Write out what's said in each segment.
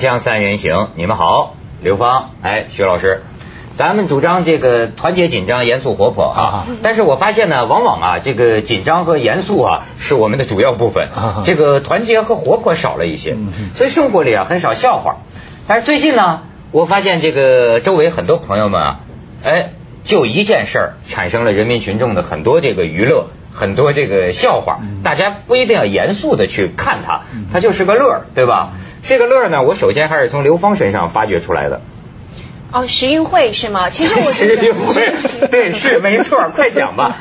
锵锵三人行，你们好，刘芳，哎，徐老师，咱们主张这个团结紧张、严肃活泼啊。但是我发现呢，往往啊，这个紧张和严肃啊是我们的主要部分，这个团结和活泼少了一些，所以生活里啊很少笑话。但是最近呢，我发现这个周围很多朋友们啊，哎，就一件事儿产生了人民群众的很多这个娱乐。很多这个笑话，大家不一定要严肃的去看它，它就是个乐儿，对吧？这个乐儿呢，我首先还是从刘芳身上发掘出来的。哦，时运会是吗？其实我时运 会 对是没错，快讲吧。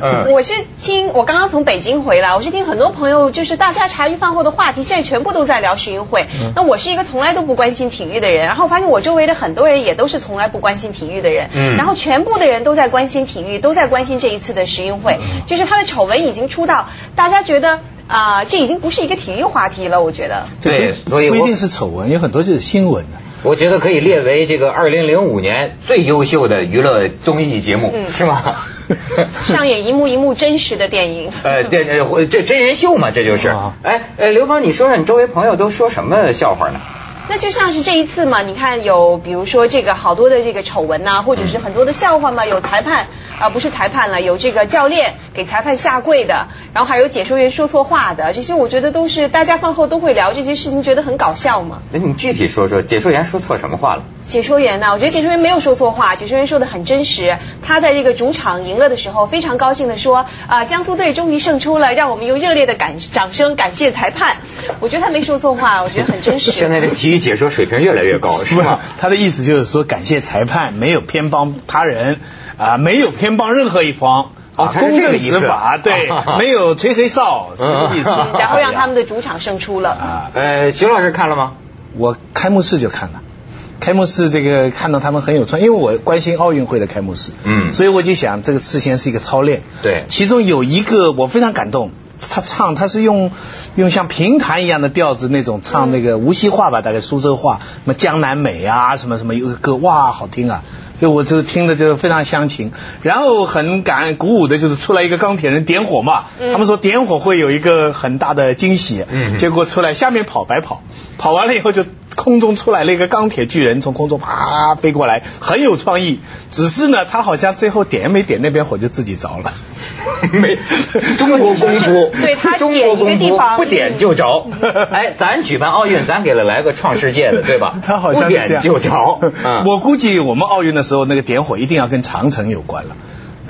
嗯，我是听我刚刚从北京回来，我是听很多朋友就是大家茶余饭后的话题，现在全部都在聊世运会。那我是一个从来都不关心体育的人，然后发现我周围的很多人也都是从来不关心体育的人。嗯，然后全部的人都在关心体育，都在关心这一次的世运会，就是他的丑闻已经出到大家觉得啊，这已经不是一个体育话题了。我觉得对，所以不一定是丑闻，有很多就是新闻的。我觉得可以列为这个二零零五年最优秀的娱乐综艺节目，是吗？上演一幕一幕真实的电影。呃，电呃这真人秀嘛，这就是。哎，呃，刘芳，你说说你周围朋友都说什么笑话呢？那就像是这一次嘛，你看有比如说这个好多的这个丑闻呐，或者是很多的笑话嘛，有裁判啊不是裁判了，有这个教练给裁判下跪的，然后还有解说员说错话的，这些我觉得都是大家饭后都会聊这些事情，觉得很搞笑嘛。那你具体说说解说员说错什么话了？解说员呢？我觉得解说员没有说错话，解说员说的很真实。他在这个主场赢了的时候，非常高兴的说啊，江苏队终于胜出了，让我们用热烈的感掌声感谢裁判。我觉得他没说错话，我觉得很真实。现在的体育解说水平越来越高，是吧？他的意思就是说感谢裁判，没有偏帮他人啊，没有偏帮任何一方啊，公正执法，对，没有吹黑哨，是这个意思。然后让他们的主场胜出了。啊，呃，徐老师看了吗？我开幕式就看了。开幕式这个看到他们很有创，因为我关心奥运会的开幕式，嗯，所以我就想这个事先是一个操练，对，其中有一个我非常感动，他唱他是用用像评弹一样的调子那种唱那个无锡话吧，大概苏州话，什么江南美啊，什么什么有个歌，哇，好听啊。就我就听的就非常乡情，然后很感鼓舞的就是出来一个钢铁人点火嘛，他们说点火会有一个很大的惊喜，结果出来下面跑白跑，跑完了以后就空中出来了一个钢铁巨人从空中啪飞过来，很有创意，只是呢他好像最后点没点那边火就自己着了，没中国功夫，对他中国功夫。不点就着，哎，咱举办奥运咱给了来个创世界的对吧？他好像不点就着，我估计我们奥运的。时候那个点火一定要跟长城有关了，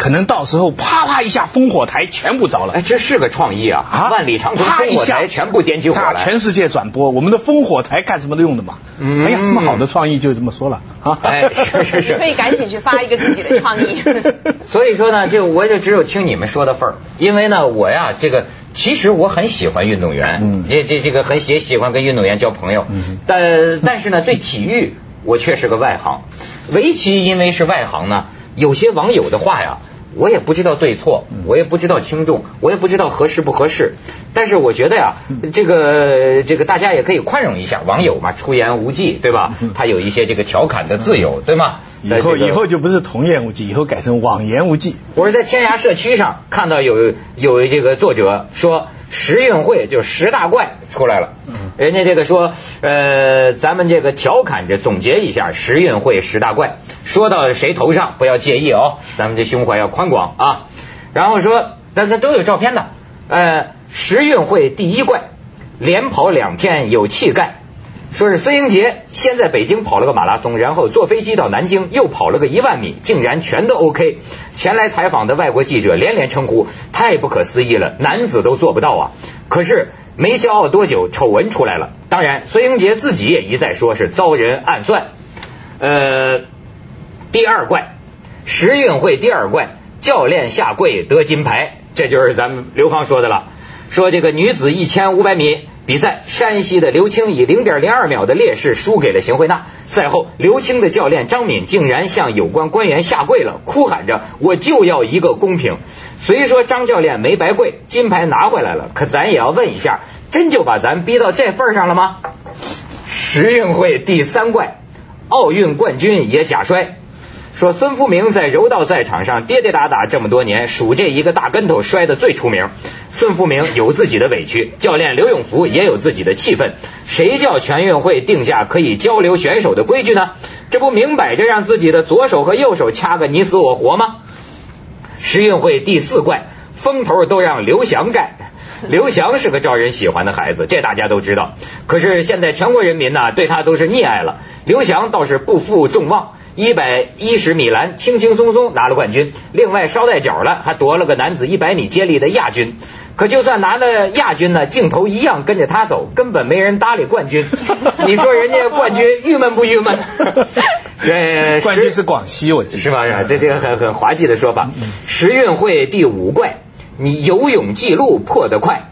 可能到时候啪啪一下烽火台全部着了。哎，这是个创意啊！啊，万里长城烽火台全部点起火来，全世界转播我们的烽火台干什么都用的嘛？哎呀，这么好的创意就这么说了啊！哎，是是是，可以赶紧去发一个自己的创意。所以说呢，就我就只有听你们说的份儿，因为呢，我呀，这个其实我很喜欢运动员，这这这个很喜喜欢跟运动员交朋友，但但是呢，对体育我却是个外行。围棋因为是外行呢，有些网友的话呀，我也不知道对错，我也不知道轻重，我也不知道合适不合适。但是我觉得呀，这个这个大家也可以宽容一下，网友嘛，出言无忌，对吧？他有一些这个调侃的自由，对吗？以后以后就不是童言无忌，以后改成网言无忌。我是在天涯社区上看到有有这个作者说十运会就十大怪出来了，人家这个说呃，咱们这个调侃着总结一下十运会十大怪，说到谁头上不要介意哦，咱们这胸怀要宽广啊。然后说，但他都有照片的，呃，十运会第一怪，连跑两天有气概。说是孙英杰先在北京跑了个马拉松，然后坐飞机到南京又跑了个一万米，竟然全都 OK。前来采访的外国记者连连称呼，太不可思议了，男子都做不到啊！可是没骄傲多久，丑闻出来了。当然，孙英杰自己也一再说是遭人暗算。呃，第二怪，十运会第二怪，教练下跪得金牌，这就是咱们刘芳说的了。说这个女子一千五百米。比赛，山西的刘青以零点零二秒的劣势输给了邢慧娜。赛后，刘青的教练张敏竟然向有关官员下跪了，哭喊着：“我就要一个公平。”虽说张教练没白跪，金牌拿回来了，可咱也要问一下，真就把咱逼到这份上了吗？十运会第三怪，奥运冠军也假摔。说孙福明在柔道赛场上跌跌打打这么多年，数这一个大跟头摔得最出名。孙福明有自己的委屈，教练刘永福也有自己的气愤。谁叫全运会定下可以交流选手的规矩呢？这不明摆着让自己的左手和右手掐个你死我活吗？十运会第四怪，风头都让刘翔盖。刘翔是个招人喜欢的孩子，这大家都知道。可是现在全国人民呢，对他都是溺爱了。刘翔倒是不负众望。一百一十米栏轻轻松松拿了冠军，另外捎带脚了还夺了个男子一百米接力的亚军。可就算拿了亚军呢，镜头一样跟着他走，根本没人搭理冠军。你说人家冠军郁闷不郁闷？呃，冠军是广西，我记得是吧？这这个很很滑稽的说法。十运会第五怪，你游泳记录破得快。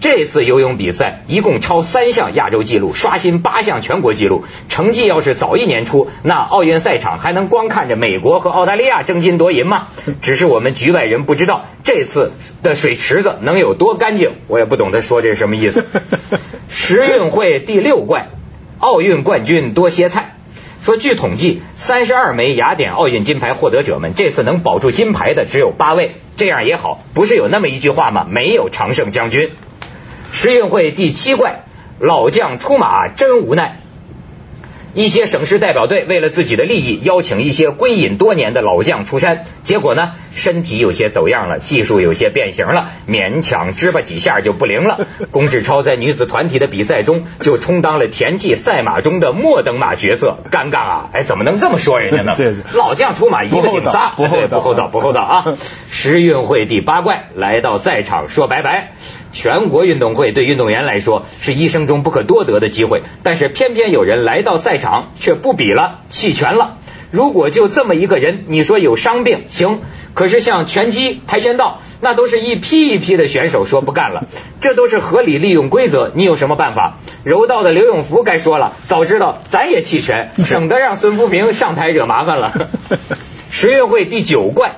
这次游泳比赛一共超三项亚洲纪录，刷新八项全国纪录。成绩要是早一年出，那奥运赛场还能光看着美国和澳大利亚争金夺银吗？只是我们局外人不知道，这次的水池子能有多干净，我也不懂他说这是什么意思。十运会第六怪，奥运冠军多歇菜。说，据统计，三十二枚雅典奥运金牌获得者们，这次能保住金牌的只有八位。这样也好，不是有那么一句话吗？没有常胜将军。十运会第七怪，老将出马真无奈。一些省市代表队为了自己的利益，邀请一些归隐多年的老将出山，结果呢，身体有些走样了，技术有些变形了，勉强支吧几下就不灵了。龚志超在女子团体的比赛中就充当了田忌赛马中的末等马角色，尴尬啊！哎，怎么能这么说人家呢？老将出马一个顶仨，不厚道，不厚道，不厚道啊！十运会第八怪来到赛场说拜拜。全国运动会对运动员来说是一生中不可多得的机会，但是偏偏有人来到赛场却不比了，弃权了。如果就这么一个人，你说有伤病行，可是像拳击、跆拳道，那都是一批一批的选手说不干了，这都是合理利用规则，你有什么办法？柔道的刘永福该说了，早知道咱也弃权，省得让孙福平上台惹麻烦了。十运会第九怪，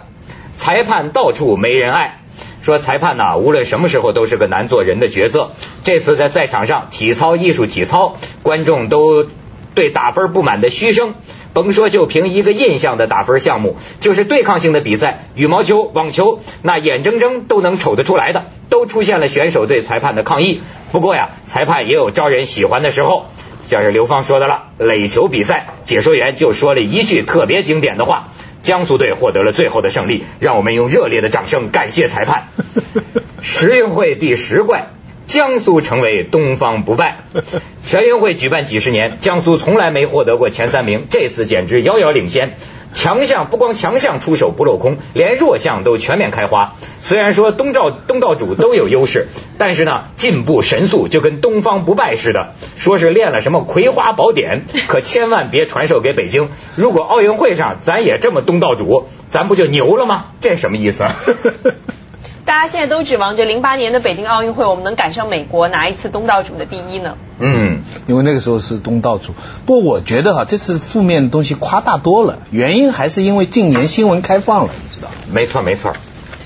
裁判到处没人爱。说裁判呐，无论什么时候都是个难做人的角色。这次在赛场上，体操艺术体操，观众都对打分不满的嘘声。甭说就凭一个印象的打分项目，就是对抗性的比赛，羽毛球、网球，那眼睁睁都能瞅得出来的，都出现了选手对裁判的抗议。不过呀，裁判也有招人喜欢的时候，像是刘芳说的了，垒球比赛，解说员就说了一句特别经典的话。江苏队获得了最后的胜利，让我们用热烈的掌声感谢裁判。十运会第十怪，江苏成为东方不败。全运会举办几十年，江苏从来没获得过前三名，这次简直遥遥领先。强项不光强项出手不落空，连弱项都全面开花。虽然说东道东道主都有优势，但是呢，进步神速，就跟东方不败似的。说是练了什么葵花宝典，可千万别传授给北京。如果奥运会上咱也这么东道主，咱不就牛了吗？这什么意思？大家现在都指望着零八年的北京奥运会，我们能赶上美国拿一次东道主的第一呢？嗯，因为那个时候是东道主。不过我觉得哈，这次负面的东西夸大多了，原因还是因为近年新闻开放了，你知道？没错，没错。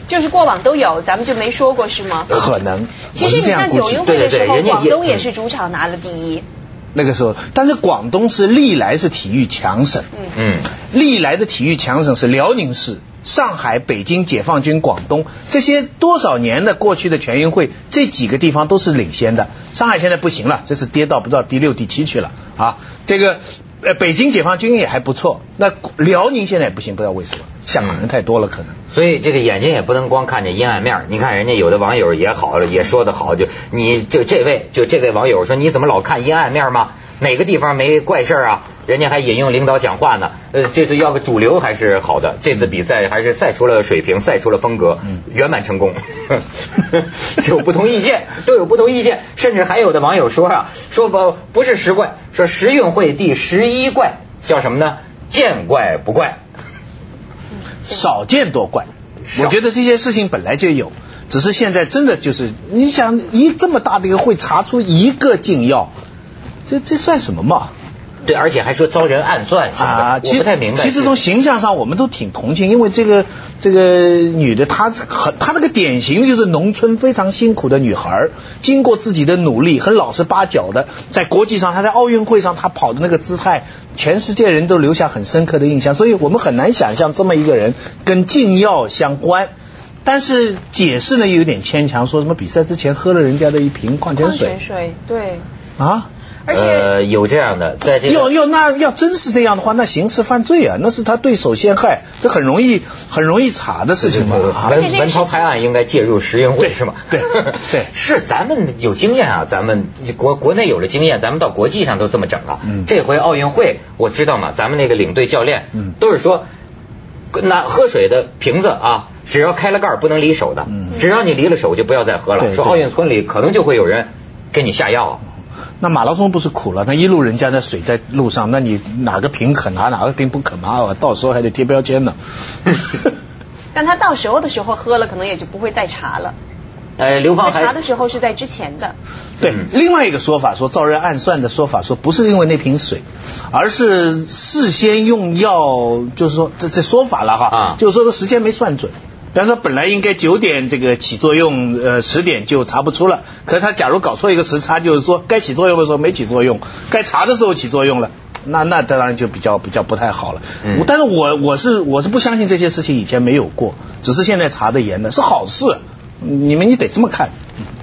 就是过往都有，咱们就没说过是吗？可能。其实你看九运会的时候，广东也是主场拿了第一。那个时候，但是广东是历来是体育强省，嗯，历来的体育强省是辽宁市。上海、北京、解放军、广东这些多少年的过去的全运会，这几个地方都是领先的。上海现在不行了，这是跌到不知道第六、第七去了啊。这个呃，北京解放军也还不错，那辽宁现在也不行，不知道为什么，香港人太多了可能。所以这个眼睛也不能光看见阴暗面。你看人家有的网友也好了，也说的好，就你就这位就这位网友说，你怎么老看阴暗面吗？哪个地方没怪事啊？人家还引用领导讲话呢。呃，这次要个主流还是好的。这次比赛还是赛出了水平，赛出了风格，圆满成功。有不同意见，都有不同意见。甚至还有的网友说啊，说不不是十怪，说十运会第十一怪叫什么呢？见怪不怪，少见多怪。我觉得这些事情本来就有，只是现在真的就是你想一这么大的一个会查出一个禁药。这这算什么嘛？对，而且还说遭人暗算什么的，啊，我不太明白。其实从形象上我们都挺同情，因为这个这个女的她很她那个典型的就是农村非常辛苦的女孩儿，经过自己的努力，很老实巴交的，在国际上她在奥运会上她跑的那个姿态，全世界人都留下很深刻的印象，所以我们很难想象这么一个人跟禁药相关。但是解释呢又有点牵强，说什么比赛之前喝了人家的一瓶矿泉矿水泉水，对，啊？而且。呃，有这样的，在这个要要那要真是这样的话，那刑事犯罪啊，那是他对手陷害，这很容易很容易查的事情嘛。啊文文涛拍案应该介入十运会是吗？对 对是咱们有经验啊，咱们国国内有了经验，咱们到国际上都这么整了。嗯这回奥运会我知道嘛，咱们那个领队教练嗯都是说，拿喝水的瓶子啊，只要开了盖儿不能离手的，嗯只要你离了手就不要再喝了。说奥运村里可能就会有人给你下药啊。那马拉松不是苦了？那一路人家的水在路上，那你哪个瓶可拿，哪个瓶不可拿啊？到时候还得贴标签呢。但他到时候的时候喝了，可能也就不会再查了。呃，刘芳查的时候是在之前的。对嗯，另外一个说法说招人暗算的说法说不是因为那瓶水，而是事先用药，就是说这这说法了哈，啊就是说这时间没算准。比方说本来应该九点这个起作用，呃十点就查不出了，可是他假如搞错一个时差，就是说该起作用的时候没起作用，该查的时候起作用了。那那当然就比较比较不太好了，嗯但是我我是我是不相信这些事情以前没有过，只是现在查的严的是好事，你们你得这么看。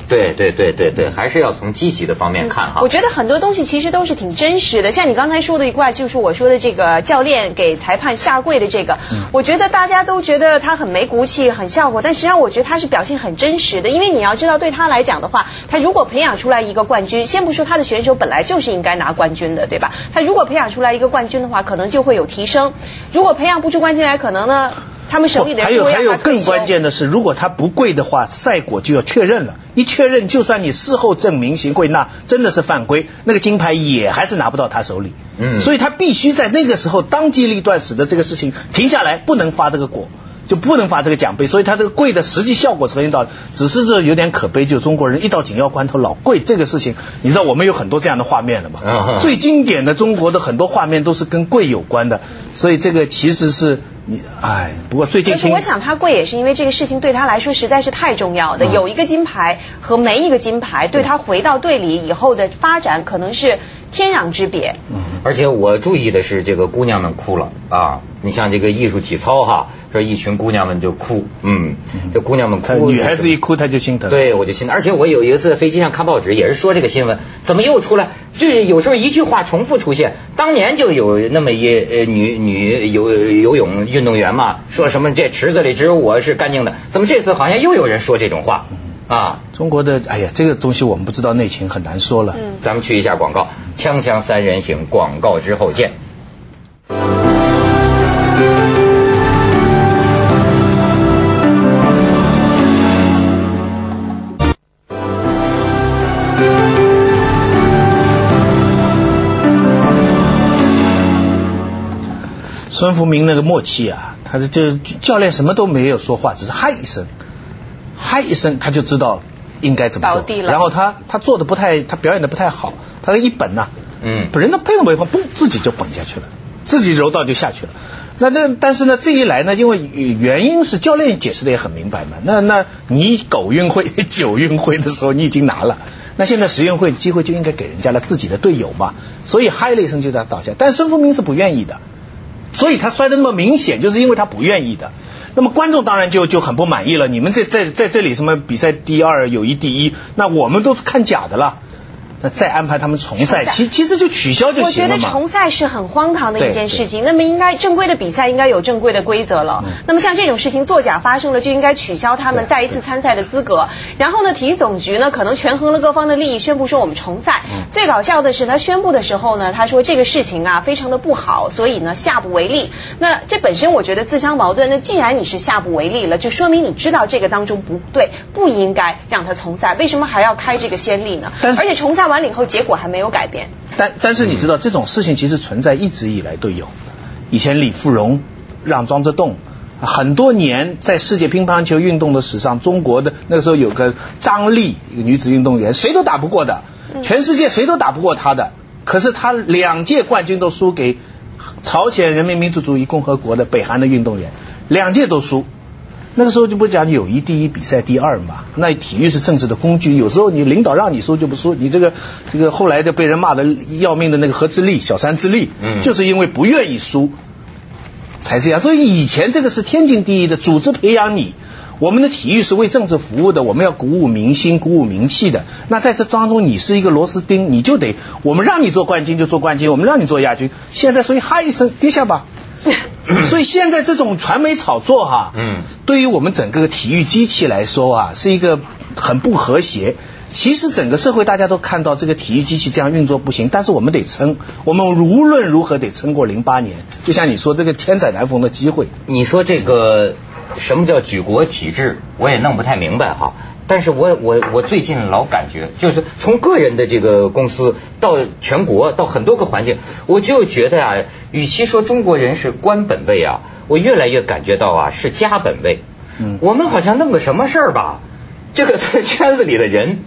对对对对对，还是要从积极的方面看哈。我觉得很多东西其实都是挺真实的，像你刚才说的一块，就是我说的这个教练给裁判下跪的这个，我觉得大家都觉得他很没骨气、很笑话，但实际上我觉得他是表现很真实的，因为你要知道，对他来讲的话，他如果培养出来一个冠军，先不说他的选手本来就是应该拿冠军的，对吧？他如果培养出来一个冠军的话，可能就会有提升；如果培养不出冠军来，可能呢，他们手里的还有还有更。关键的是，如果他不跪的话，赛果就要确认了。一确认，就算你事后证明行贿，那真的是犯规，那个金牌也还是拿不到他手里。嗯所以他必须在那个时候当机立断，使得这个事情停下来，不能发这个果。就不能发这个奖杯，所以他这个跪的实际效果呈现到，只是这有点可悲，就中国人一到紧要关头老跪这个事情，你知道我们有很多这样的画面了嘛？嗯最经典的中国的很多画面都是跟跪有关的，所以这个其实是你哎，不过最近听但是我想他跪也是因为这个事情对他来说实在是太重要的，嗯有一个金牌和没一个金牌，对他回到队里以后的发展可能是天壤之别。而且我注意的是，这个姑娘们哭了啊！你像这个艺术体操哈，说一群姑娘们就哭，嗯，这姑娘们哭，女孩子一哭她就心疼。对，我就心疼。而且我有一次在飞机上看报纸，也是说这个新闻，怎么又出来？这有时候一句话重复出现。当年就有那么一呃女女游游泳运动员嘛，说什么这池子里只有我是干净的，怎么这次好像又有人说这种话啊？中国的哎呀，这个东西我们不知道内情，很难说了。嗯咱们去一下广告，锵锵三人行，广告之后见。孙福明那个默契啊，他的这教练什么都没有说话，只是嗨一声，嗨一声他就知道应该怎么做。倒地了然后他他做的不太，他表演的不太好，他的一本呐、嗯本人都配都没碰，嘣，自己就崩下去了，自己柔道就下去了。那那但是呢，这一来呢，因为原因是教练解释的也很明白嘛。那那你狗运会、九运会的时候你已经拿了，那现在十运会机会就应该给人家了，自己的队友嘛。所以嗨了一声就在倒下，但孙福明是不愿意的，所以他摔得那么明显，就是因为他不愿意的。那么观众当然就就很不满意了，你们在在在这里什么比赛第二友谊第一，那我们都看假的了。那再安排他们重赛，其其实就取消就行我觉得。重赛是很荒唐的一件事情。那么应该正规的比赛应该有正规的规则了。那么像这种事情作假发生了，就应该取消他们再一次参赛的资格。然后呢，体育总局呢可能权衡了各方的利益，宣布说我们重赛。最搞笑的是，他宣布的时候呢，他说这个事情啊非常的不好，所以呢下不为例。那这本身我觉得自相矛盾。那既然你是下不为例了，就说明你知道这个当中不对，不应该让他重赛。为什么还要开这个先例呢？而且重赛完了以后，结果还没有改变。但但是你知道这种事情其实存在一直以来都有，以前李富荣让庄则栋。很多年在世界乒乓球运动的史上，中国的那个时候有个张丽，一个女子运动员，谁都打不过的，全世界谁都打不过她的。可是她两届冠军都输给朝鲜人民民主主义共和国的北韩的运动员，两届都输。那个时候就不讲友谊第一，比赛第二嘛。那体育是政治的工具，有时候你领导让你输就不输。你这个这个后来的被人骂的要命的那个何志立、小三之力，嗯，就是因为不愿意输才这样。所以以前这个是天经地义的，组织培养你。我们的体育是为政治服务的，我们要鼓舞民心、鼓舞名气的。那在这当中，你是一个螺丝钉，你就得我们让你做冠军就做冠军，我们让你做亚军。现在所以哈一声跌下吧。所以现在这种传媒炒作哈，嗯，对于我们整个体育机器来说啊，是一个很不和谐。其实整个社会大家都看到这个体育机器这样运作不行，但是我们得撑，我们无论如何得撑过零八年。就像你说这个千载难逢的机会，你说这个什么叫举国体制，我也弄不太明白哈。但是我我我最近老感觉，就是从个人的这个公司到全国到很多个环境，我就觉得啊，与其说中国人是官本位啊，我越来越感觉到啊是家本位。嗯，我们好像弄个什么事儿吧，这个圈子里的人，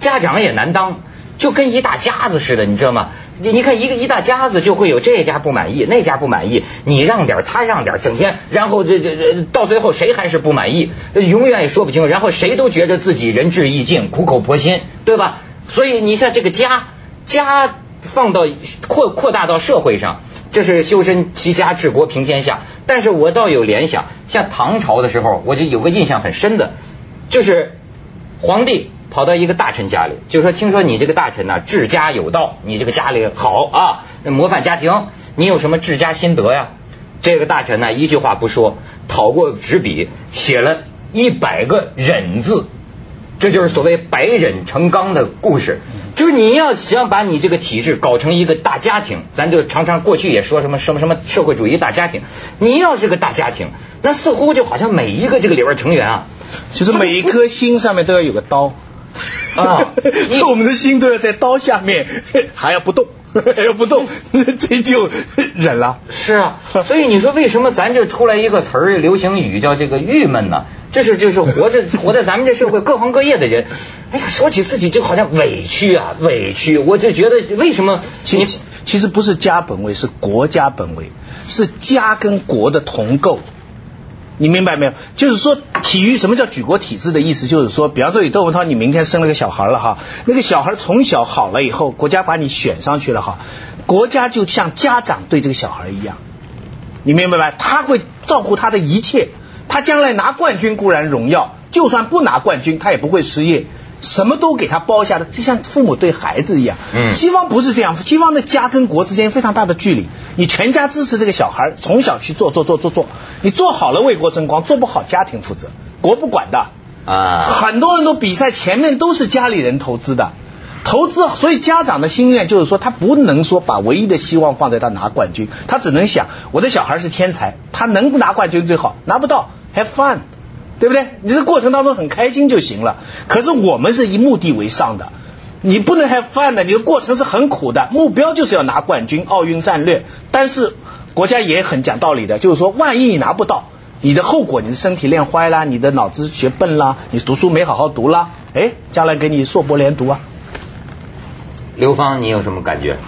家长也难当。就跟一大家子似的，你知道吗？你你看一个一大家子就会有这家不满意，那家不满意，你让点他让点，整天，然后这这这到最后谁还是不满意，永远也说不清，然后谁都觉得自己仁至义尽，苦口婆心，对吧？所以你像这个家家放到扩扩大到社会上，这是修身齐家治国平天下。但是我倒有联想，像唐朝的时候，我就有个印象很深的，就是皇帝。跑到一个大臣家里，就说听说你这个大臣呢治家有道，你这个家里好啊，模范家庭，你有什么治家心得呀？这个大臣呢一句话不说，讨过纸笔写了一百个忍字，这就是所谓百忍成钢的故事。就是你要想把你这个体制搞成一个大家庭，咱就常常过去也说什么什么什么社会主义大家庭，你要是个大家庭，那似乎就好像每一个这个里边成员啊，就是每一颗心上面都要有个刀。啊！我们的心都要在刀下面，还要不动，还要不动，这就忍了。是啊，所以你说为什么咱这出来一个词儿，流行语叫这个郁闷呢？这是就是活着活在咱们这社会各行各业的人，哎呀，说起自己就好像委屈啊，委屈。我就觉得为什么？其其实不是家本位，是国家本位，是家跟国的同构。你明白没有？就是说，体育什么叫举国体制的意思？就是说，比方说，你窦文涛，你明天生了个小孩了哈，那个小孩从小好了以后，国家把你选上去了哈，国家就像家长对这个小孩一样，你明白吗？他会照顾他的一切，他将来拿冠军固然荣耀，就算不拿冠军，他也不会失业。什么都给他包下的，就像父母对孩子一样。嗯，西方不是这样，西方的家跟国之间非常大的距离。你全家支持这个小孩，从小去做做做做做，你做好了为国争光，做不好家庭负责，国不管的。啊，很多人都比赛前面都是家里人投资的，投资，所以家长的心愿就是说，他不能说把唯一的希望放在他拿冠军，他只能想我的小孩是天才，他能拿冠军最好，拿不到 have fun。对不对？你这过程当中很开心就行了。可是我们是以目的为上的，你不能 have fun 的，你的过程是很苦的。目标就是要拿冠军，奥运战略。但是国家也很讲道理的，就是说，万一你拿不到，你的后果，你的身体练坏啦，你的脑子学笨啦，你读书没好好读啦，哎，将来给你硕博连读啊。刘芳，你有什么感觉？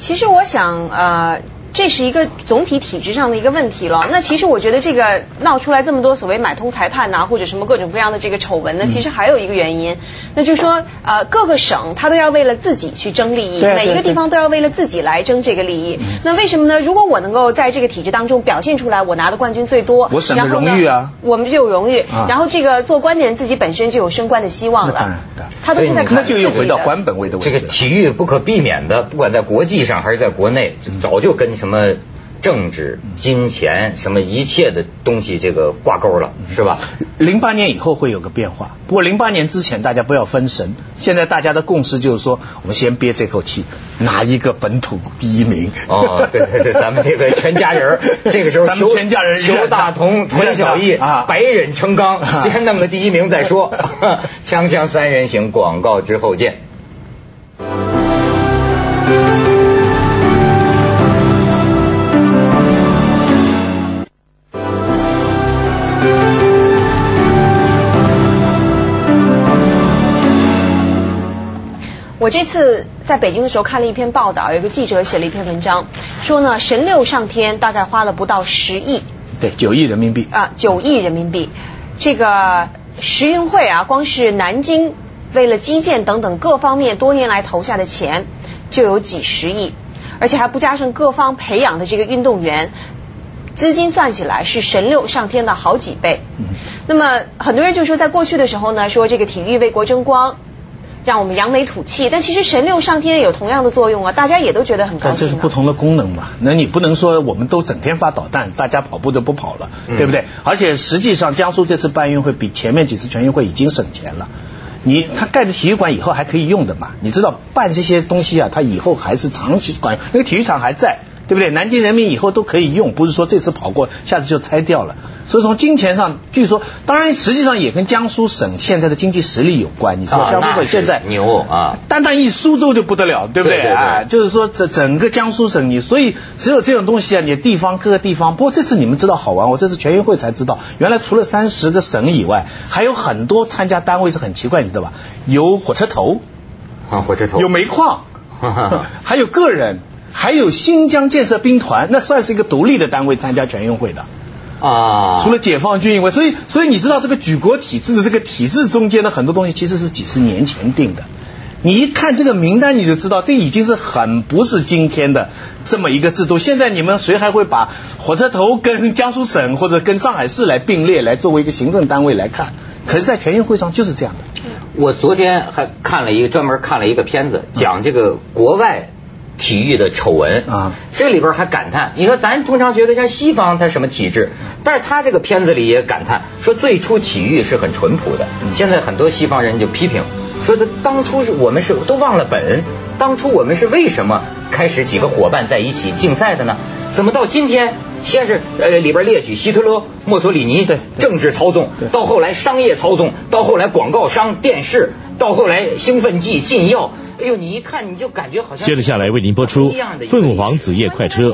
其实我想呃。这是一个总体体制上的一个问题了。那其实我觉得这个闹出来这么多所谓买通裁判呐，或者什么各种各样的这个丑闻呢，其实还有一个原因，那就是说呃各个省他都要为了自己去争利益，每一个地方都要为了自己来争这个利益。那为什么呢？如果我能够在这个体制当中表现出来，我拿的冠军最多，我省的荣誉啊，我们就有荣誉，然后这个做官的人自己本身就有升官的希望了。当然，他都是在那就又回到官本位的问题。这个体育不可避免的，不管在国际上还是在国内，早就跟。什么政治、金钱，什么一切的东西，这个挂钩了，是吧？零八年以后会有个变化，不过零八年之前大家不要分神。现在大家的共识就是说，我们先憋这口气，拿一个本土第一名。哦，对对对，咱们这个全家人，这个时候咱们全家人求大同，存小义，百忍成钢，先弄个第一名再说。锵锵三人行，广告之后见。我这次在北京的时候看了一篇报道，有个记者写了一篇文章，说呢神六上天大概花了不到十亿，对，九亿人民币啊，九亿人民币。这个时运会啊，光是南京为了基建等等各方面多年来投下的钱就有几十亿，而且还不加上各方培养的这个运动员。资金算起来是神六上天的好几倍。那么很多人就说，在过去的时候呢，说这个体育为国争光，让我们扬眉吐气。但其实神六上天有同样的作用啊，大家也都觉得很高兴。这是不同的功能嘛？那你不能说我们都整天发导弹，大家跑步就不跑了，对不对？而且实际上，江苏这次办运会比前面几次全运会已经省钱了。你他盖的体育馆以后还可以用的嘛？你知道办这些东西啊，他以后还是长期管，那个体育场还在。对不对？南京人民以后都可以用，不是说这次跑过，下次就拆掉了。所以从金钱上，据说，当然实际上也跟江苏省现在的经济实力有关。你说江苏省现在牛啊，单单一苏州就不得了，对不对？啊，就是说整整个江苏省，你所以只有这种东西啊，你地方各个地方。不过这次你们知道好玩，我这次全运会才知道，原来除了三十个省以外，还有很多参加单位是很奇怪，你知道吧？有火车头，啊，火车头，有煤矿，还有个人。还有新疆建设兵团，那算是一个独立的单位参加全运会的啊。除了解放军以外，所以所以你知道这个举国体制的这个体制中间的很多东西其实是几十年前定的。你一看这个名单，你就知道这已经是很不是今天的这么一个制度。现在你们谁还会把火车头跟江苏省或者跟上海市来并列，来作为一个行政单位来看？可是，在全运会上就是这样的。我昨天还看了一个专门看了一个片子，讲这个国外。体育的丑闻。啊，这里边还感叹，你说咱通常觉得像西方它什么体制，但是他这个片子里也感叹说最初体育是很淳朴的，现在很多西方人就批评说他当初是我们是都忘了本，当初我们是为什么开始几个伙伴在一起竞赛的呢？怎么到今天先是呃里边列举希特勒、墨索里尼对政治操纵，到后来商业操纵，到后来广告商、电视，到后来兴奋剂、禁药。哎呦，你一看你就感觉好像。接着下来为您播出《凤凰子夜快车》。